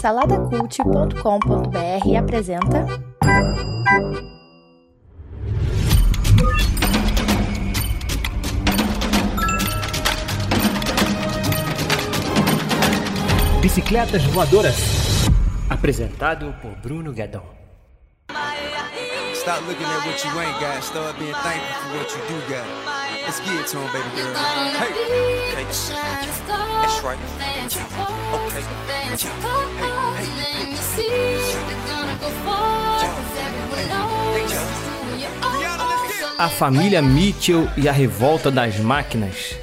Saladacult.com.br apresenta. Bicicletas Voadoras. Apresentado por Bruno Guedon. Stop looking at what you ain't got. Start being thankful for what you do got. Let's get it to him, baby girl. Hey. Okay. That's right. Okay. A família Mitchell e a revolta das máquinas.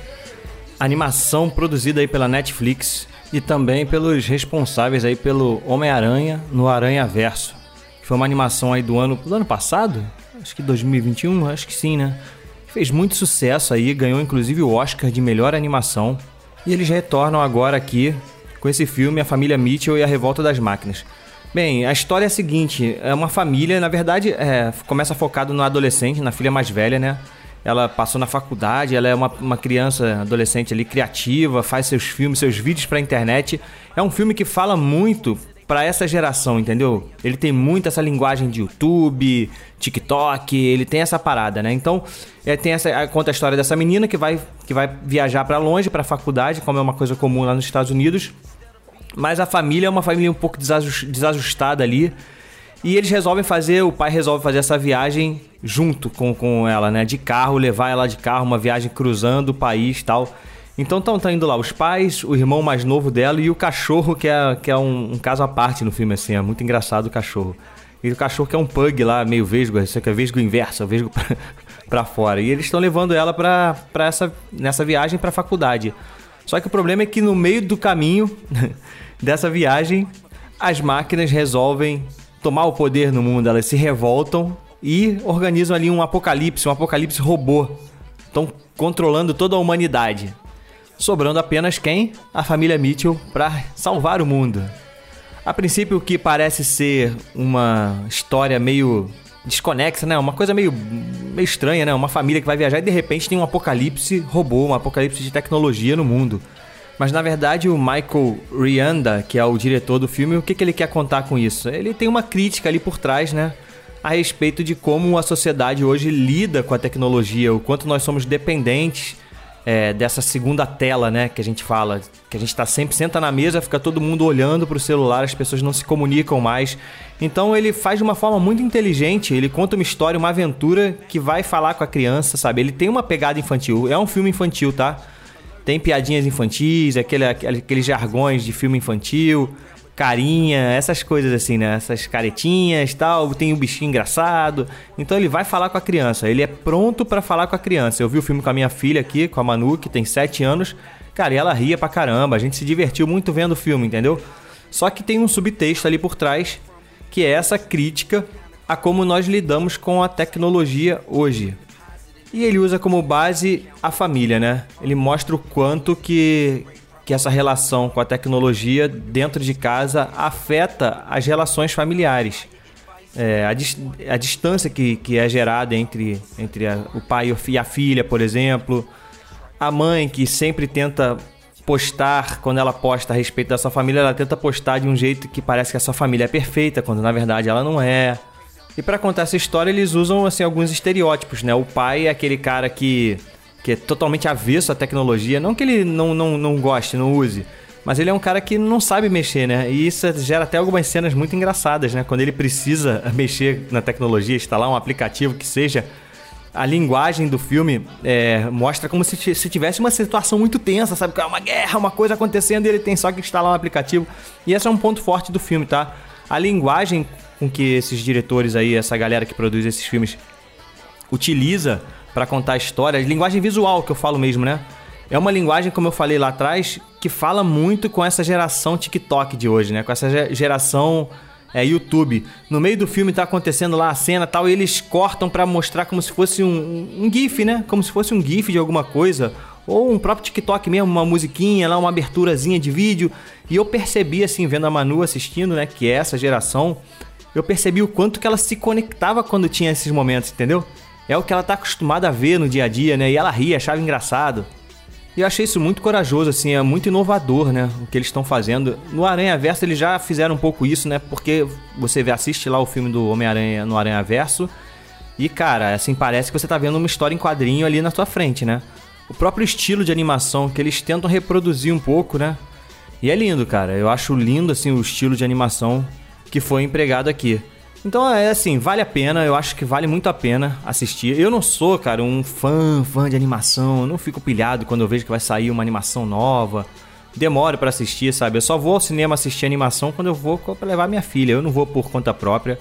Animação produzida aí pela Netflix e também pelos responsáveis aí pelo Homem-Aranha no Aranha Verso. Foi uma animação aí do ano, do ano passado? Acho que 2021, acho que sim, né? Fez muito sucesso aí, ganhou inclusive o Oscar de melhor animação. E eles retornam agora aqui com esse filme A Família Mitchell e a Revolta das Máquinas. Bem, a história é a seguinte: é uma família, na verdade, é, começa focado no adolescente, na filha mais velha, né? Ela passou na faculdade, ela é uma, uma criança, adolescente ali, criativa, faz seus filmes, seus vídeos pra internet. É um filme que fala muito para essa geração, entendeu? Ele tem muito essa linguagem de YouTube, TikTok, ele tem essa parada, né? Então, é, tem essa conta a história dessa menina que vai, que vai viajar para longe, para faculdade, como é uma coisa comum lá nos Estados Unidos. Mas a família é uma família um pouco desajustada ali. E eles resolvem fazer, o pai resolve fazer essa viagem junto com, com ela, né? De carro, levar ela de carro, uma viagem cruzando o país tal. Então estão tá indo lá os pais, o irmão mais novo dela e o cachorro, que é, que é um, um caso à parte no filme, assim. É muito engraçado o cachorro. E o cachorro que é um pug lá, meio vesgo, isso aqui é vesgo inverso, é vesgo pra, pra fora. E eles estão levando ela pra, pra essa, nessa viagem pra faculdade. Só que o problema é que no meio do caminho dessa viagem, as máquinas resolvem tomar o poder no mundo, elas se revoltam e organizam ali um apocalipse, um apocalipse robô. Estão controlando toda a humanidade. Sobrando apenas quem? A família Mitchell para salvar o mundo. A princípio, o que parece ser uma história meio desconexa, né? Uma coisa meio, meio estranha, né? Uma família que vai viajar e de repente tem um apocalipse robô, um apocalipse de tecnologia no mundo. Mas na verdade o Michael Rianda, que é o diretor do filme, o que, que ele quer contar com isso? Ele tem uma crítica ali por trás, né? A respeito de como a sociedade hoje lida com a tecnologia, o quanto nós somos dependentes é, dessa segunda tela, né? Que a gente fala, que a gente está sempre senta na mesa, fica todo mundo olhando para o celular, as pessoas não se comunicam mais. Então ele faz de uma forma muito inteligente, ele conta uma história, uma aventura que vai falar com a criança, sabe? Ele tem uma pegada infantil, é um filme infantil, tá? Tem piadinhas infantis, aquele, aqueles jargões de filme infantil, carinha, essas coisas assim, né? Essas caretinhas tal, tem um bichinho engraçado. Então ele vai falar com a criança, ele é pronto para falar com a criança. Eu vi o filme com a minha filha aqui, com a Manu, que tem 7 anos. Cara, e ela ria pra caramba, a gente se divertiu muito vendo o filme, entendeu? Só que tem um subtexto ali por trás, que é essa crítica a como nós lidamos com a tecnologia hoje. E ele usa como base a família, né? Ele mostra o quanto que, que essa relação com a tecnologia dentro de casa afeta as relações familiares. É, a, a, distância que, que é gerada entre, entre a, o pai e a filha, por exemplo. A mãe que sempre tenta postar, quando ela posta a respeito da sua família, ela tenta postar de um jeito que parece que a sua família é perfeita, quando na verdade ela não é. E para contar essa história, eles usam assim alguns estereótipos, né? O pai é aquele cara que, que é totalmente avesso à tecnologia, não que ele não, não, não goste, não use, mas ele é um cara que não sabe mexer, né? E isso gera até algumas cenas muito engraçadas, né? Quando ele precisa mexer na tecnologia, instalar um aplicativo que seja a linguagem do filme é, mostra como se, se tivesse uma situação muito tensa, sabe? É uma guerra, uma coisa acontecendo e ele tem só que instalar um aplicativo. E esse é um ponto forte do filme, tá? A linguagem com que esses diretores aí, essa galera que produz esses filmes, utiliza para contar a história, linguagem visual que eu falo mesmo, né? É uma linguagem, como eu falei lá atrás, que fala muito com essa geração TikTok de hoje, né? Com essa geração é, YouTube. No meio do filme tá acontecendo lá a cena tal, e eles cortam para mostrar como se fosse um, um GIF, né? Como se fosse um GIF de alguma coisa. Ou um próprio TikTok mesmo, uma musiquinha lá, uma aberturazinha de vídeo. E eu percebi, assim, vendo a Manu assistindo, né? Que é essa geração eu percebi o quanto que ela se conectava quando tinha esses momentos, entendeu? É o que ela tá acostumada a ver no dia a dia, né? E ela ria, achava engraçado. E eu achei isso muito corajoso, assim, é muito inovador, né? O que eles estão fazendo. No Aranha Verso eles já fizeram um pouco isso, né? Porque você assiste lá o filme do Homem-Aranha no Aranha Verso. E, cara, assim, parece que você tá vendo uma história em quadrinho ali na sua frente, né? O próprio estilo de animação que eles tentam reproduzir um pouco, né? E é lindo, cara. Eu acho lindo, assim, o estilo de animação que foi empregado aqui. Então é assim, vale a pena, eu acho que vale muito a pena assistir. Eu não sou, cara, um fã, fã de animação, eu não fico pilhado quando eu vejo que vai sair uma animação nova. Demoro para assistir, sabe? Eu só vou ao cinema assistir animação quando eu vou para levar minha filha, eu não vou por conta própria.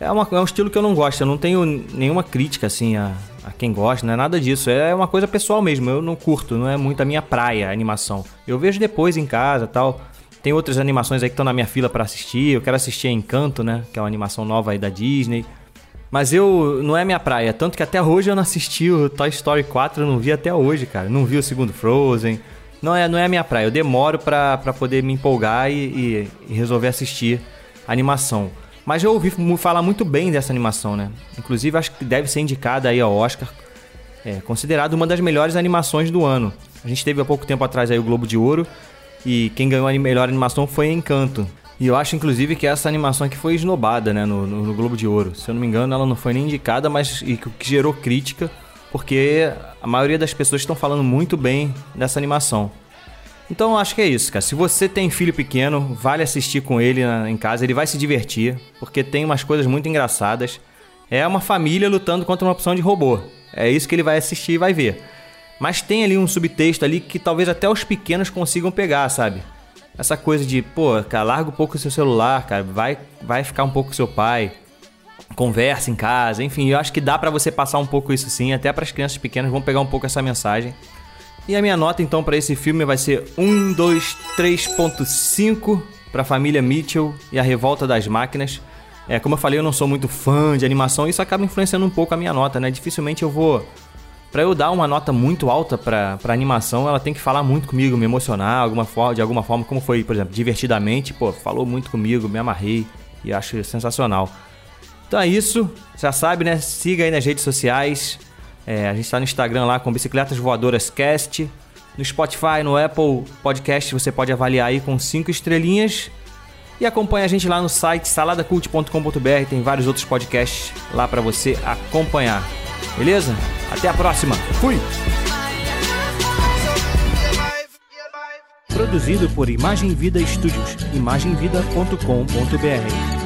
É, uma, é um estilo que eu não gosto, eu não tenho nenhuma crítica assim a, a quem gosta, não é nada disso. É uma coisa pessoal mesmo, eu não curto, não é muito a minha praia a animação. Eu vejo depois em casa tal. Tem outras animações aí que estão na minha fila para assistir. Eu quero assistir Encanto, né? Que é uma animação nova aí da Disney. Mas eu não é minha praia, tanto que até hoje eu não assisti o Toy Story 4, eu não vi até hoje, cara. Não vi o segundo Frozen. Não é, não é minha praia. Eu demoro pra, pra poder me empolgar e, e, e resolver assistir a animação. Mas eu ouvi falar muito bem dessa animação, né? Inclusive acho que deve ser indicada aí ao Oscar. É considerado uma das melhores animações do ano. A gente teve há pouco tempo atrás aí o Globo de Ouro e quem ganhou a melhor animação foi Encanto. E eu acho, inclusive, que essa animação aqui foi esnobada, né, no, no, Globo de Ouro. Se eu não me engano, ela não foi nem indicada, mas e que gerou crítica, porque a maioria das pessoas estão falando muito bem dessa animação. Então eu acho que é isso, cara. Se você tem filho pequeno, vale assistir com ele na, em casa, ele vai se divertir, porque tem umas coisas muito engraçadas. É uma família lutando contra uma opção de robô. É isso que ele vai assistir e vai ver. Mas tem ali um subtexto ali que talvez até os pequenos consigam pegar, sabe? Essa coisa de, pô, cara, larga um pouco o seu celular, cara, vai, vai ficar um pouco com seu pai, conversa em casa, enfim, eu acho que dá para você passar um pouco isso sim, até para as crianças pequenas vão pegar um pouco essa mensagem. E a minha nota então para esse filme vai ser 1, 2, 3.5 para a família Mitchell e a Revolta das Máquinas. É, como eu falei, eu não sou muito fã de animação, isso acaba influenciando um pouco a minha nota, né? Dificilmente eu vou para eu dar uma nota muito alta para animação, ela tem que falar muito comigo, me emocionar alguma forma, de alguma forma, como foi, por exemplo, divertidamente, pô, falou muito comigo, me amarrei e acho sensacional. Então é isso, já sabe, né? Siga aí nas redes sociais. É, a gente está no Instagram lá com Bicicletas Voadoras Cast. No Spotify, no Apple Podcast, você pode avaliar aí com cinco estrelinhas. E acompanha a gente lá no site saladacult.com.br, tem vários outros podcasts lá para você acompanhar. Beleza? Até a próxima. Fui! Produzido por Imagem Vida Studios. imagemvida.com.br